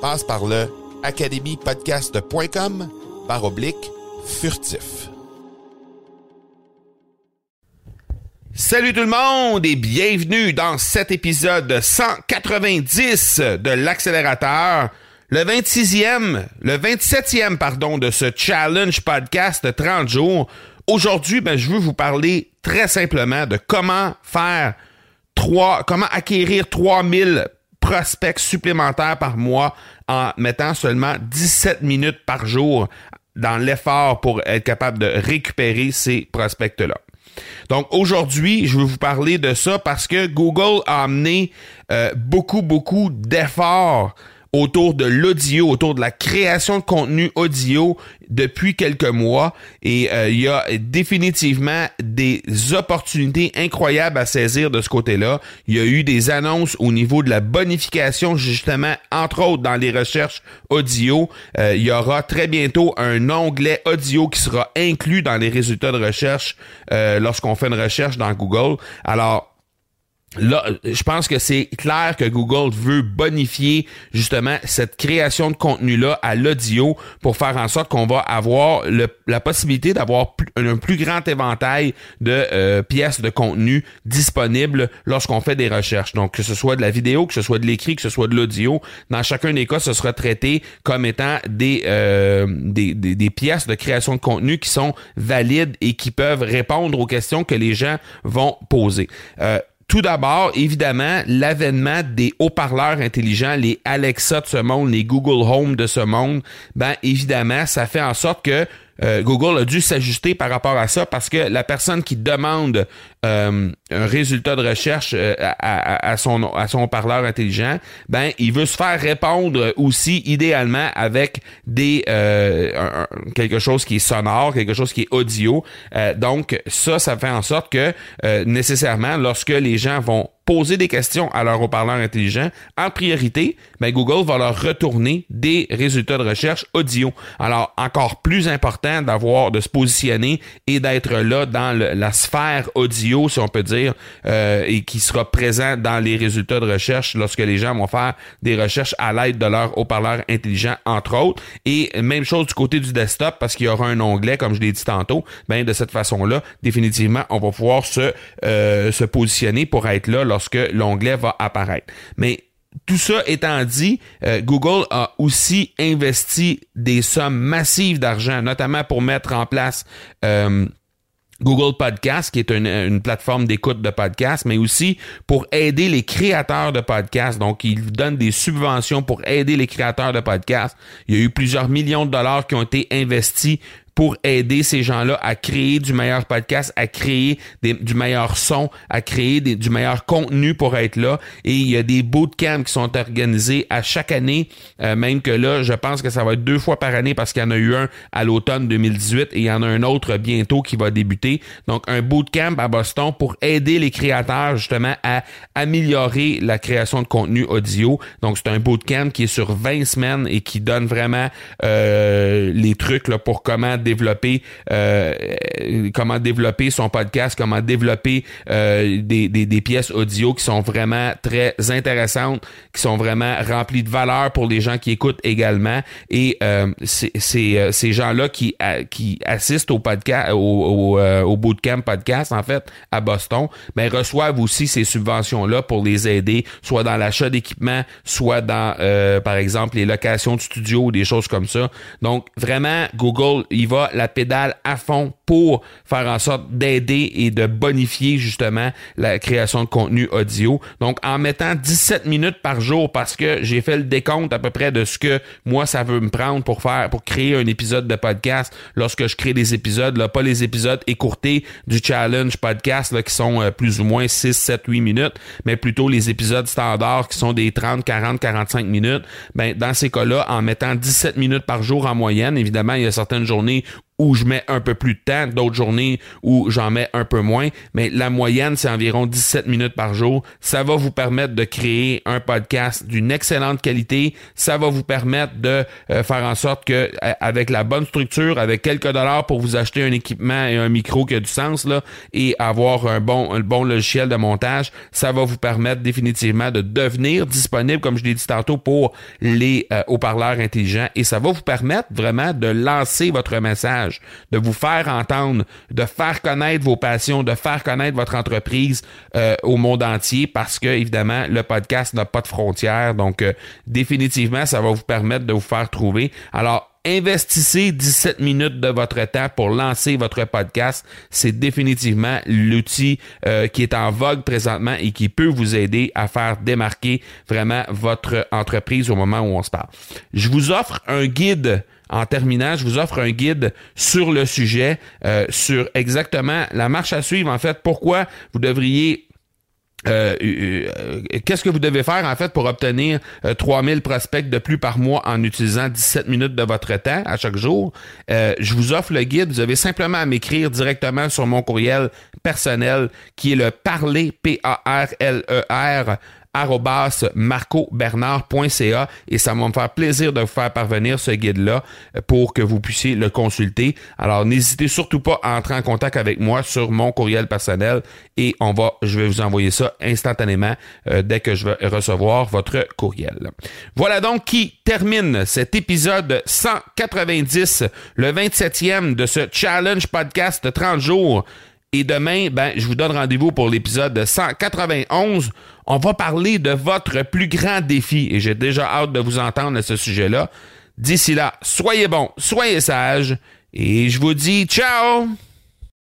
Passe par le academypodcast.com par oblique furtif. Salut tout le monde et bienvenue dans cet épisode 190 de l'accélérateur, le 26e, le 27e pardon de ce challenge podcast de 30 jours. Aujourd'hui, ben, je veux vous parler très simplement de comment faire trois, comment acquérir 3000 prospects supplémentaires par mois en mettant seulement 17 minutes par jour dans l'effort pour être capable de récupérer ces prospects-là. Donc aujourd'hui, je vais vous parler de ça parce que Google a amené euh, beaucoup, beaucoup d'efforts autour de l'audio, autour de la création de contenu audio depuis quelques mois et euh, il y a définitivement des opportunités incroyables à saisir de ce côté-là. Il y a eu des annonces au niveau de la bonification justement entre autres dans les recherches audio. Euh, il y aura très bientôt un onglet audio qui sera inclus dans les résultats de recherche euh, lorsqu'on fait une recherche dans Google. Alors Là, je pense que c'est clair que Google veut bonifier justement cette création de contenu-là à l'audio pour faire en sorte qu'on va avoir la possibilité d'avoir un plus grand éventail de euh, pièces de contenu disponibles lorsqu'on fait des recherches. Donc, que ce soit de la vidéo, que ce soit de l'écrit, que ce soit de l'audio, dans chacun des cas, ce sera traité comme étant des, euh, des, des, pièces de création de contenu qui sont valides et qui peuvent répondre aux questions que les gens vont poser. Euh, tout d'abord, évidemment, l'avènement des haut-parleurs intelligents, les Alexa de ce monde, les Google Home de ce monde, ben évidemment, ça fait en sorte que euh, Google a dû s'ajuster par rapport à ça parce que la personne qui demande euh, un résultat de recherche euh, à, son à son parleur intelligent, ben il veut se faire répondre aussi idéalement avec des quelque chose qui est sonore, quelque chose qui est audio. donc ça, ça fait en sorte que nécessairement lorsque les gens vont poser des questions à leur haut-parleur intelligent, en priorité, ben Google va leur retourner des résultats de recherche audio. Alors, encore plus important d'avoir, de se positionner et d'être là dans la sphère audio, si on peut dire, euh, et qui sera présent dans les résultats de recherche lorsque les gens vont faire des recherches à l'aide de leur haut-parleur intelligent, entre autres. Et même chose du côté du desktop, parce qu'il y aura un onglet, comme je l'ai dit tantôt, ben de cette façon-là, définitivement, on va pouvoir se, euh, se positionner pour être là lorsque l'onglet va apparaître. Mais tout ça étant dit, euh, Google a aussi investi des sommes massives d'argent, notamment pour mettre en place euh, Google Podcast, qui est une, une plateforme d'écoute de podcasts, mais aussi pour aider les créateurs de podcasts. Donc, ils donnent des subventions pour aider les créateurs de podcasts. Il y a eu plusieurs millions de dollars qui ont été investis pour aider ces gens-là à créer du meilleur podcast, à créer du meilleur son, à créer du meilleur contenu pour être là. Et il y a des bootcamps qui sont organisés à chaque année, euh, même que là, je pense que ça va être deux fois par année parce qu'il y en a eu un à l'automne 2018 et il y en a un autre bientôt qui va débuter. Donc, un bootcamp à Boston pour aider les créateurs justement à améliorer la création de contenu audio. Donc, c'est un bootcamp qui est sur 20 semaines et qui donne vraiment euh, les trucs là, pour comment développer euh, comment développer son podcast, comment développer euh, des, des, des, pièces audio qui sont vraiment très intéressantes, qui sont vraiment remplies de valeur pour les gens qui écoutent également. Et euh, c'est ces gens-là qui, qui assistent au podcast, au, au, au, bootcamp podcast, en fait, à Boston, ben, reçoivent aussi ces subventions-là pour les aider, soit dans l'achat d'équipements, soit dans, par exemple, les locations de studio ou des choses comme ça. Donc, vraiment, Google, il va la pédale à fond pour faire en sorte d'aider et de bonifier justement la création de contenu audio. Donc, en mettant 17 minutes par jour, parce que j'ai fait le décompte à peu près de ce que moi, ça veut me prendre pour faire, pour créer un épisode de podcast lorsque je crée des épisodes, là, pas les épisodes écourtés du challenge podcast, là, qui sont euh, plus ou moins 6, 7, 8 minutes, mais plutôt les épisodes standards qui sont des 30, 40, 45 minutes. Ben, dans ces cas-là, en mettant 17 minutes par jour en moyenne, évidemment, il y a certaines journées où je mets un peu plus de temps, d'autres journées où j'en mets un peu moins, mais la moyenne, c'est environ 17 minutes par jour. Ça va vous permettre de créer un podcast d'une excellente qualité. Ça va vous permettre de euh, faire en sorte que, avec la bonne structure, avec quelques dollars pour vous acheter un équipement et un micro qui a du sens, là, et avoir un bon, un bon logiciel de montage, ça va vous permettre définitivement de devenir disponible, comme je l'ai dit tantôt, pour les euh, haut-parleurs intelligents et ça va vous permettre vraiment de lancer votre message de vous faire entendre, de faire connaître vos passions, de faire connaître votre entreprise euh, au monde entier parce que, évidemment, le podcast n'a pas de frontières. Donc, euh, définitivement, ça va vous permettre de vous faire trouver. Alors, investissez 17 minutes de votre temps pour lancer votre podcast. C'est définitivement l'outil euh, qui est en vogue présentement et qui peut vous aider à faire démarquer vraiment votre entreprise au moment où on se parle. Je vous offre un guide en terminant, je vous offre un guide sur le sujet, euh, sur exactement la marche à suivre, en fait, pourquoi vous devriez euh, euh, qu'est-ce que vous devez faire en fait pour obtenir 3000 prospects de plus par mois en utilisant 17 minutes de votre temps à chaque jour? je vous offre le guide. Vous avez simplement à m'écrire directement sur mon courriel personnel qui est le parler, P-A-R-L-E-R, marcobernard.ca et ça va me faire plaisir de vous faire parvenir ce guide-là pour que vous puissiez le consulter. Alors, n'hésitez surtout pas à entrer en contact avec moi sur mon courriel personnel et on va, je vais vous envoyer ça instantanément euh, dès que je vais recevoir votre courriel. Voilà donc qui termine cet épisode 190, le 27e de ce challenge podcast de 30 jours. Et demain, ben, je vous donne rendez-vous pour l'épisode 191. On va parler de votre plus grand défi et j'ai déjà hâte de vous entendre à ce sujet-là. D'ici là, soyez bons, soyez sages et je vous dis ciao!